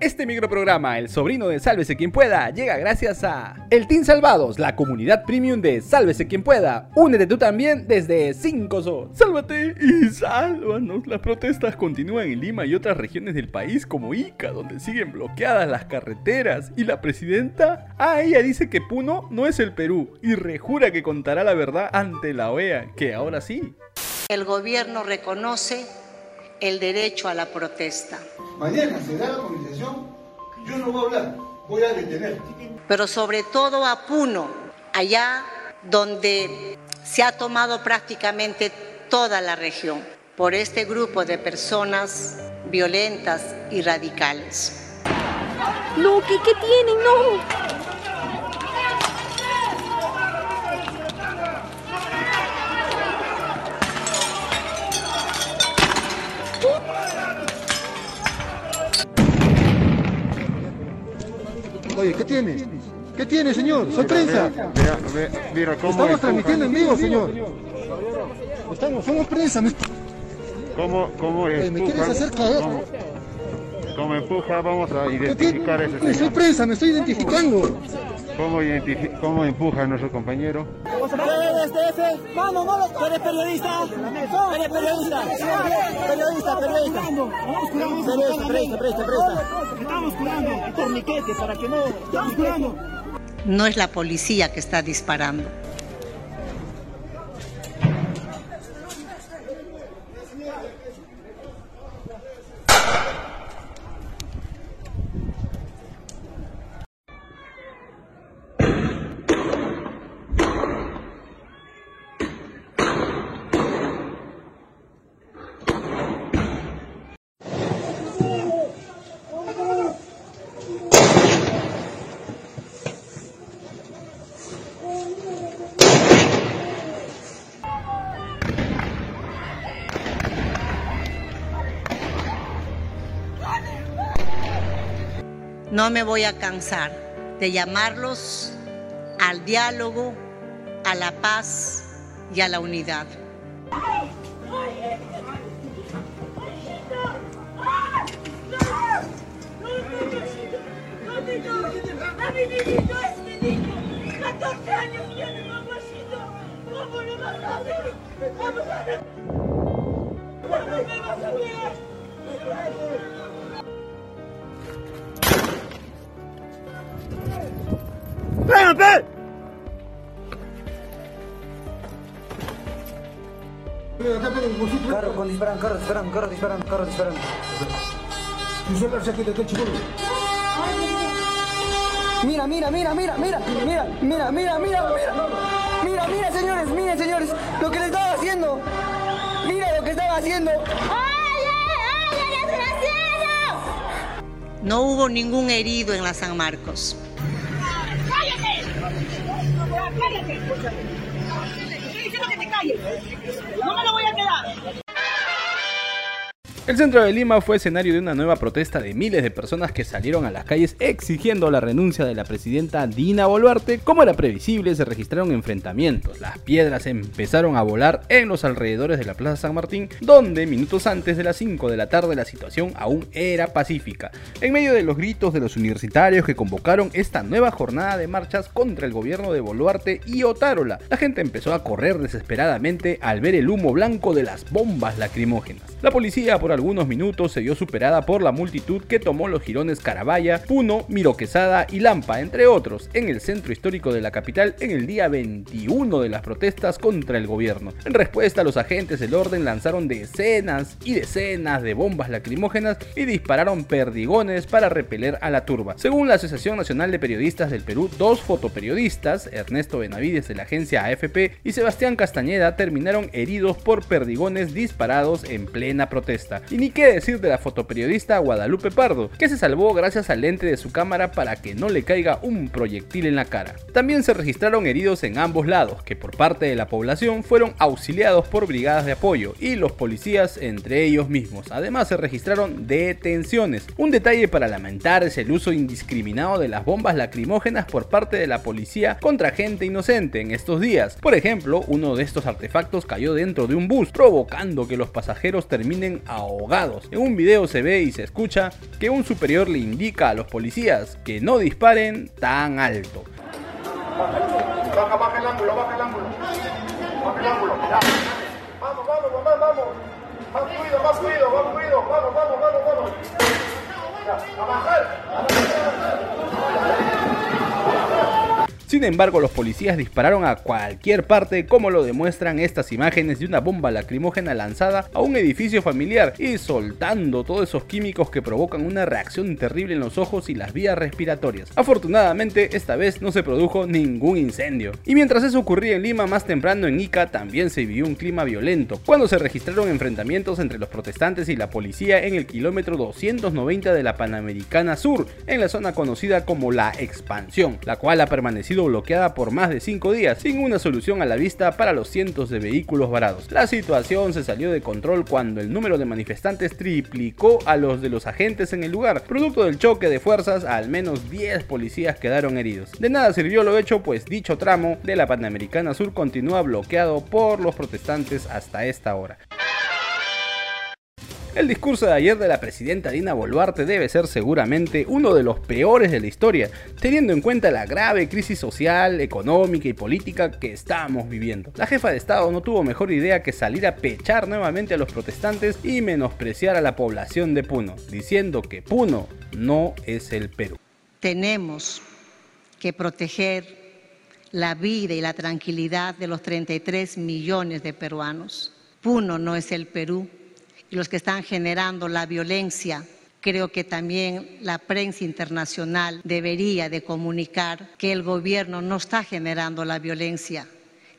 Este microprograma, El sobrino de Sálvese quien pueda, llega gracias a El Team Salvados, la comunidad premium de Sálvese quien pueda. Únete tú también desde 5 SO. Sálvate y sálvanos. Las protestas continúan en Lima y otras regiones del país como Ica, donde siguen bloqueadas las carreteras. Y la presidenta, ah, ella dice que Puno no es el Perú y rejura que contará la verdad ante la OEA, que ahora sí. El gobierno reconoce el derecho a la protesta. Mañana se da la movilización, yo no voy a hablar, voy a detener. Pero sobre todo a Puno, allá donde se ha tomado prácticamente toda la región por este grupo de personas violentas y radicales. No, ¿qué, qué tienen? No. Oye, ¿qué tiene? ¿Qué tiene, señor? ¡Sorpresa! Mira, mira, mira cómo Estamos transmitiendo en vivo, señor. Estamos, somos prensa. ¿Me, ¿Cómo, cómo eh, ¿me quieres hacer caer? ¿Cómo, cómo empuja? Vamos a ¿Qué identificar a ese tiene? Soy señor. prensa, me estoy identificando. ¿Cómo, identifi- ¿Cómo empuja a nuestro compañero? Vamos, vamos. ¿Tú eres periodista? ¿Eres periodista? Periodista, periodista. Periodista, periodista, periodista, periodista. Estamos curando torniquete para que no... Estamos curando. No es la policía que está disparando. No me voy a cansar de llamarlos al diálogo, a la paz y a la unidad. Ver? Carro, con disparan, carro, disparan, carro, disparan, carro, disparan. Mira, mira, mira, mira, mira, mira, mira, mira, mira, mira. Mira, mira, señores, miren, señores, lo que le estaba haciendo. Mira lo que estaba haciendo. No hubo ningún herido en la San Marcos. ¡Cállate! Estoy diciendo que te calles. No me lo voy a quedar. El centro de Lima fue escenario de una nueva protesta de miles de personas que salieron a las calles exigiendo la renuncia de la presidenta Dina Boluarte. Como era previsible, se registraron enfrentamientos. Las piedras empezaron a volar en los alrededores de la Plaza San Martín, donde minutos antes de las 5 de la tarde la situación aún era pacífica. En medio de los gritos de los universitarios que convocaron esta nueva jornada de marchas contra el gobierno de Boluarte y Otárola, la gente empezó a correr desesperadamente al ver el humo blanco de las bombas lacrimógenas. La policía por algunos minutos se vio superada por la multitud que tomó los jirones Carabaya, Puno, Miro Quesada y Lampa, entre otros, en el centro histórico de la capital en el día 21 de las protestas contra el gobierno. En respuesta, los agentes del orden lanzaron decenas y decenas de bombas lacrimógenas y dispararon perdigones para repeler a la turba. Según la Asociación Nacional de Periodistas del Perú, dos fotoperiodistas, Ernesto Benavides de la agencia AFP y Sebastián Castañeda, terminaron heridos por perdigones disparados en plena protesta. Y ni qué decir de la fotoperiodista Guadalupe Pardo, que se salvó gracias al lente de su cámara para que no le caiga un proyectil en la cara. También se registraron heridos en ambos lados, que por parte de la población fueron auxiliados por brigadas de apoyo y los policías entre ellos mismos. Además se registraron detenciones. Un detalle para lamentar es el uso indiscriminado de las bombas lacrimógenas por parte de la policía contra gente inocente en estos días. Por ejemplo, uno de estos artefactos cayó dentro de un bus, provocando que los pasajeros terminen ahogados. En un video se ve y se escucha que un superior le indica a los policías que no disparen tan alto. Baja, baja el ángulo, baja el ángulo. Baja el ángulo. Ya. Vamos, vamos, mamá, vamos. Más fluido, más fluido, más fluido. Vamos, vamos, vamos, vamos. Ya, a bajar. Sin embargo, los policías dispararon a cualquier parte, como lo demuestran estas imágenes de una bomba lacrimógena lanzada a un edificio familiar y soltando todos esos químicos que provocan una reacción terrible en los ojos y las vías respiratorias. Afortunadamente, esta vez no se produjo ningún incendio. Y mientras eso ocurría en Lima, más temprano en Ica también se vivió un clima violento, cuando se registraron enfrentamientos entre los protestantes y la policía en el kilómetro 290 de la Panamericana Sur, en la zona conocida como la Expansión, la cual ha permanecido bloqueada por más de 5 días, sin una solución a la vista para los cientos de vehículos varados. La situación se salió de control cuando el número de manifestantes triplicó a los de los agentes en el lugar. Producto del choque de fuerzas, al menos 10 policías quedaron heridos. De nada sirvió lo hecho, pues dicho tramo de la Panamericana Sur continúa bloqueado por los protestantes hasta esta hora. El discurso de ayer de la presidenta Dina Boluarte debe ser seguramente uno de los peores de la historia, teniendo en cuenta la grave crisis social, económica y política que estamos viviendo. La jefa de Estado no tuvo mejor idea que salir a pechar nuevamente a los protestantes y menospreciar a la población de Puno, diciendo que Puno no es el Perú. Tenemos que proteger la vida y la tranquilidad de los 33 millones de peruanos. Puno no es el Perú y los que están generando la violencia. Creo que también la prensa internacional debería de comunicar que el gobierno no está generando la violencia,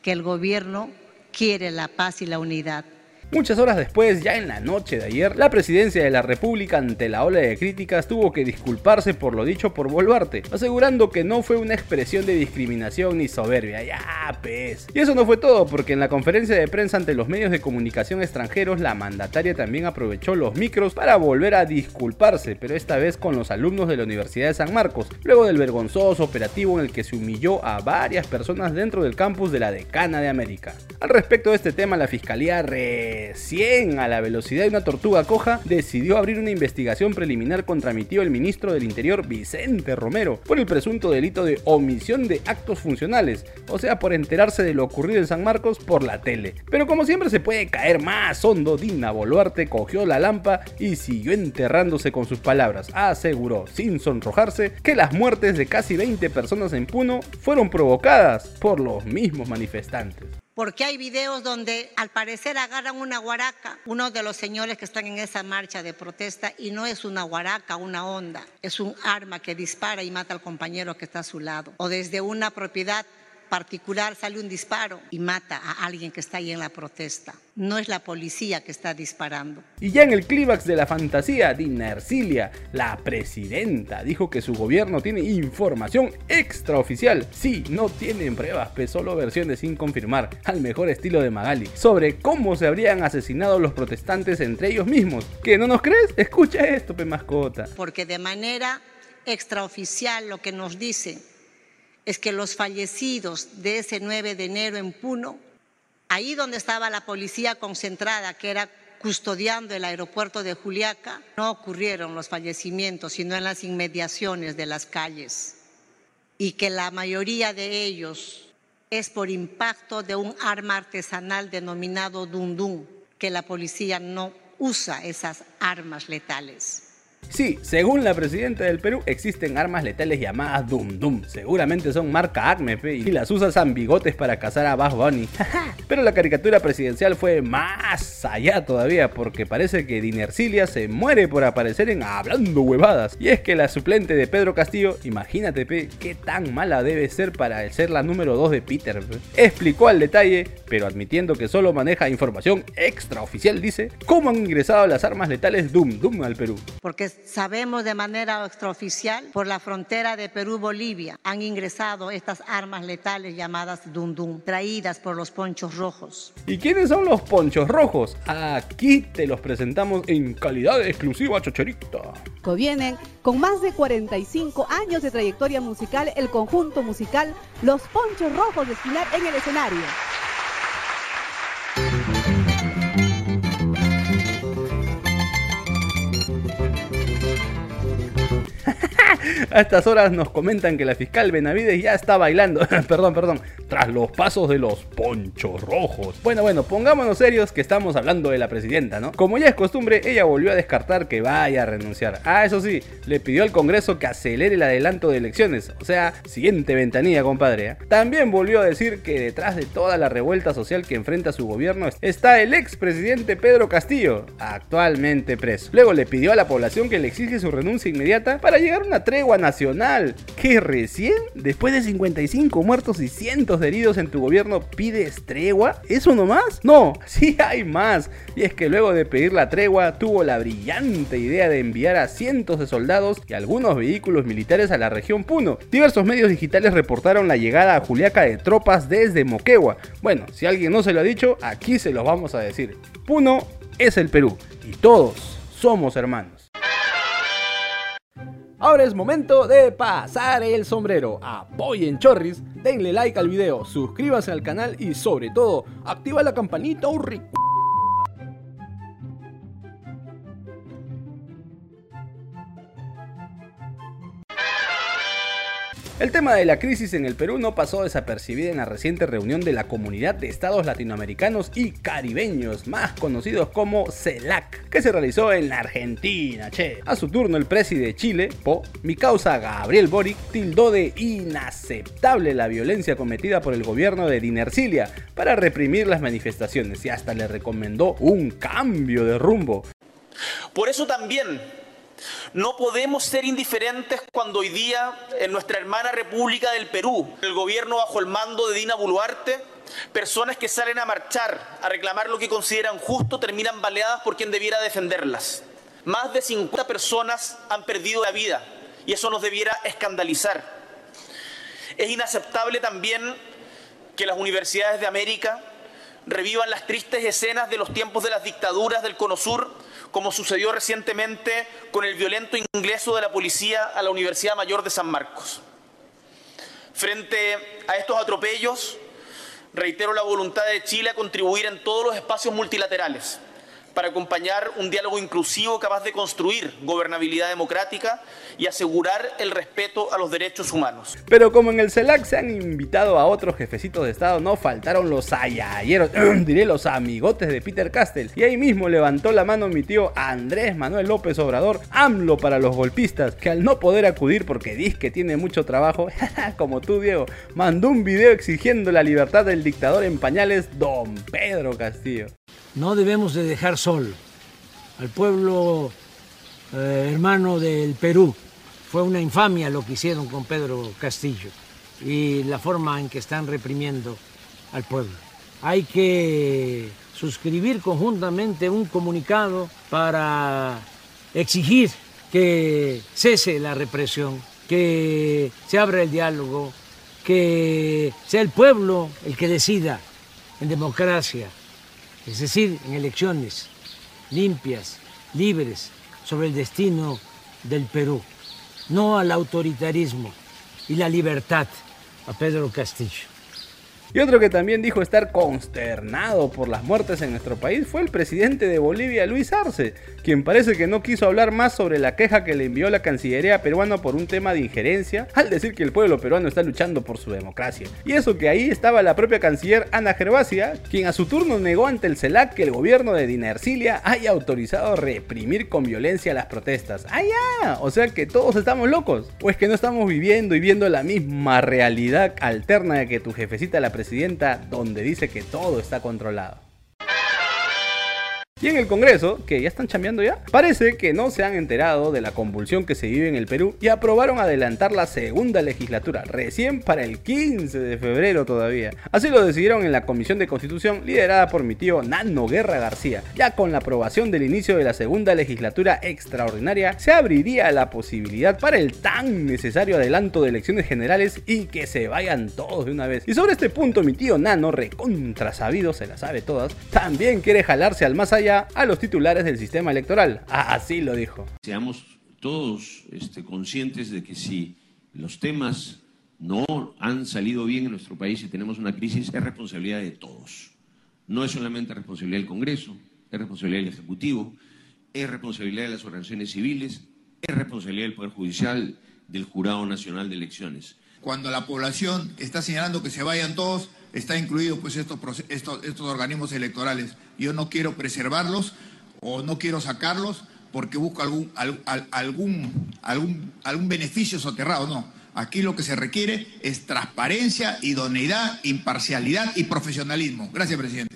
que el gobierno quiere la paz y la unidad. Muchas horas después, ya en la noche de ayer, la presidencia de la República ante la ola de críticas tuvo que disculparse por lo dicho por Boluarte, asegurando que no fue una expresión de discriminación ni soberbia. Ya, pez. Y eso no fue todo, porque en la conferencia de prensa ante los medios de comunicación extranjeros, la mandataria también aprovechó los micros para volver a disculparse, pero esta vez con los alumnos de la Universidad de San Marcos, luego del vergonzoso operativo en el que se humilló a varias personas dentro del campus de la Decana de América. Al respecto de este tema, la fiscalía recién a la velocidad de una tortuga coja decidió abrir una investigación preliminar contra mi tío el ministro del Interior Vicente Romero por el presunto delito de omisión de actos funcionales, o sea, por enterarse de lo ocurrido en San Marcos por la tele. Pero como siempre se puede caer más hondo, Dina Boluarte cogió la lampa y siguió enterrándose con sus palabras. Aseguró, sin sonrojarse, que las muertes de casi 20 personas en Puno fueron provocadas por los mismos manifestantes. Porque hay videos donde al parecer agarran una guaraca, uno de los señores que están en esa marcha de protesta, y no es una guaraca, una onda, es un arma que dispara y mata al compañero que está a su lado. O desde una propiedad particular sale un disparo y mata a alguien que está ahí en la protesta. No es la policía que está disparando. Y ya en el clímax de la fantasía, Dina Ercilia, la presidenta, dijo que su gobierno tiene información extraoficial. Sí, no tienen pruebas, pero solo versiones sin confirmar, al mejor estilo de Magali, sobre cómo se habrían asesinado los protestantes entre ellos mismos. ¿Que no nos crees? Escucha esto, pe mascota. Porque de manera extraoficial lo que nos dicen es que los fallecidos de ese 9 de enero en Puno, ahí donde estaba la policía concentrada, que era custodiando el aeropuerto de Juliaca, no ocurrieron los fallecimientos, sino en las inmediaciones de las calles. Y que la mayoría de ellos es por impacto de un arma artesanal denominado dundum, que la policía no usa esas armas letales. Sí, según la presidenta del Perú, existen armas letales llamadas Dum Dum. Seguramente son marca Acme y las usa San Bigotes para cazar a Bad Bunny. Pero la caricatura presidencial fue más allá todavía, porque parece que Dinercilia se muere por aparecer en Hablando Huevadas. Y es que la suplente de Pedro Castillo, imagínate pe, qué tan mala debe ser para ser la número 2 de Peter. pe. Explicó al detalle, pero admitiendo que solo maneja información extraoficial, dice, cómo han ingresado las armas letales Dum Dum al Perú. Porque sabemos de manera extraoficial por la frontera de Perú-Bolivia han ingresado estas armas letales llamadas Dundum, traídas por los ponchos rojos. ¿Y quiénes son los ponchos rojos? Aquí te los presentamos en calidad exclusiva, chocherita. Vienen con más de 45 años de trayectoria musical, el conjunto musical Los Ponchos Rojos de Espinar en el escenario. A estas horas nos comentan que la fiscal Benavides ya está bailando, perdón, perdón, tras los pasos de los ponchos rojos. Bueno, bueno, pongámonos serios que estamos hablando de la presidenta, ¿no? Como ya es costumbre, ella volvió a descartar que vaya a renunciar. Ah, eso sí, le pidió al Congreso que acelere el adelanto de elecciones, o sea, siguiente ventanilla, compadre. ¿eh? También volvió a decir que detrás de toda la revuelta social que enfrenta su gobierno está el expresidente Pedro Castillo, actualmente preso. Luego le pidió a la población que le exige su renuncia inmediata para llegar a una tregua nacional. ¿Que recién, después de 55 muertos y cientos de heridos en tu gobierno, pides tregua? ¿Eso nomás? No, sí hay más. Y es que luego de pedir la tregua, tuvo la brillante idea de enviar a cientos de soldados y algunos vehículos militares a la región Puno. Diversos medios digitales reportaron la llegada a Juliaca de tropas desde Moquegua. Bueno, si alguien no se lo ha dicho, aquí se los vamos a decir. Puno es el Perú y todos somos hermanos. Ahora es momento de pasar el sombrero. Apoyen Chorris, denle like al video, suscríbanse al canal y sobre todo, activa la campanita un rico. El tema de la crisis en el Perú no pasó desapercibida en la reciente reunión de la Comunidad de Estados Latinoamericanos y Caribeños, más conocidos como CELAC, que se realizó en la Argentina, che. A su turno, el presidente de Chile, Po, mi causa Gabriel Boric, tildó de inaceptable la violencia cometida por el gobierno de Dinercilia para reprimir las manifestaciones y hasta le recomendó un cambio de rumbo. Por eso también no podemos ser indiferentes cuando hoy día en nuestra hermana República del Perú, el gobierno bajo el mando de Dina Boluarte, personas que salen a marchar, a reclamar lo que consideran justo, terminan baleadas por quien debiera defenderlas. Más de 50 personas han perdido la vida y eso nos debiera escandalizar. Es inaceptable también que las universidades de América revivan las tristes escenas de los tiempos de las dictaduras del Cono Sur como sucedió recientemente con el violento ingreso de la policía a la Universidad Mayor de San Marcos. Frente a estos atropellos, reitero la voluntad de Chile a contribuir en todos los espacios multilaterales para acompañar un diálogo inclusivo capaz de construir gobernabilidad democrática y asegurar el respeto a los derechos humanos. Pero como en el CELAC se han invitado a otros jefecitos de Estado, no faltaron los ayayeros, diré los amigotes de Peter Castell. Y ahí mismo levantó la mano mi tío Andrés Manuel López Obrador, AMLO para los golpistas, que al no poder acudir porque dice que tiene mucho trabajo, como tú Diego, mandó un video exigiendo la libertad del dictador en pañales, don Pedro Castillo. No debemos de dejar solo al pueblo eh, hermano del Perú. Fue una infamia lo que hicieron con Pedro Castillo y la forma en que están reprimiendo al pueblo. Hay que suscribir conjuntamente un comunicado para exigir que cese la represión, que se abra el diálogo, que sea el pueblo el que decida en democracia es decir, en elecciones limpias, libres, sobre el destino del Perú, no al autoritarismo y la libertad a Pedro Castillo. Y otro que también dijo estar consternado por las muertes en nuestro país fue el presidente de Bolivia, Luis Arce, quien parece que no quiso hablar más sobre la queja que le envió la Cancillería peruana por un tema de injerencia, al decir que el pueblo peruano está luchando por su democracia. Y eso que ahí estaba la propia canciller Ana Gervasia, quien a su turno negó ante el CELAC que el gobierno de Dina Ercilia haya autorizado reprimir con violencia las protestas. ¡Ah, ya! O sea que todos estamos locos. O es que no estamos viviendo y viendo la misma realidad alterna de que tu jefecita la presidenta donde dice que todo está controlado. Y en el Congreso, que ya están chambeando ya, parece que no se han enterado de la convulsión que se vive en el Perú y aprobaron adelantar la segunda legislatura, recién para el 15 de febrero todavía. Así lo decidieron en la Comisión de Constitución liderada por mi tío Nano Guerra García. Ya con la aprobación del inicio de la segunda legislatura extraordinaria, se abriría la posibilidad para el tan necesario adelanto de elecciones generales y que se vayan todos de una vez. Y sobre este punto mi tío Nano, recontra sabido, se la sabe todas, también quiere jalarse al más allá a los titulares del sistema electoral. Así lo dijo. Seamos todos este, conscientes de que si los temas no han salido bien en nuestro país y tenemos una crisis, es responsabilidad de todos. No es solamente responsabilidad del Congreso, es responsabilidad del Ejecutivo, es responsabilidad de las organizaciones civiles, es responsabilidad del Poder Judicial, del Jurado Nacional de Elecciones. Cuando la población está señalando que se vayan todos, está incluido pues estos, estos, estos organismos electorales. Yo no quiero preservarlos o no quiero sacarlos porque busco algún, algún, algún, algún beneficio soterrado, no. Aquí lo que se requiere es transparencia, idoneidad, imparcialidad y profesionalismo. Gracias, presidente.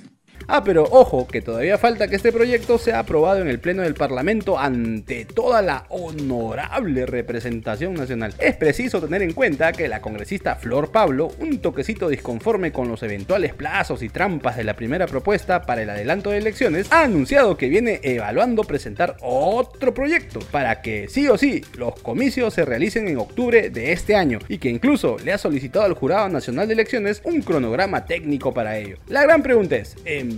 Ah, pero ojo, que todavía falta que este proyecto sea aprobado en el Pleno del Parlamento ante toda la honorable representación nacional. Es preciso tener en cuenta que la congresista Flor Pablo, un toquecito disconforme con los eventuales plazos y trampas de la primera propuesta para el adelanto de elecciones, ha anunciado que viene evaluando presentar otro proyecto para que sí o sí los comicios se realicen en octubre de este año y que incluso le ha solicitado al Jurado Nacional de Elecciones un cronograma técnico para ello. La gran pregunta es, ¿en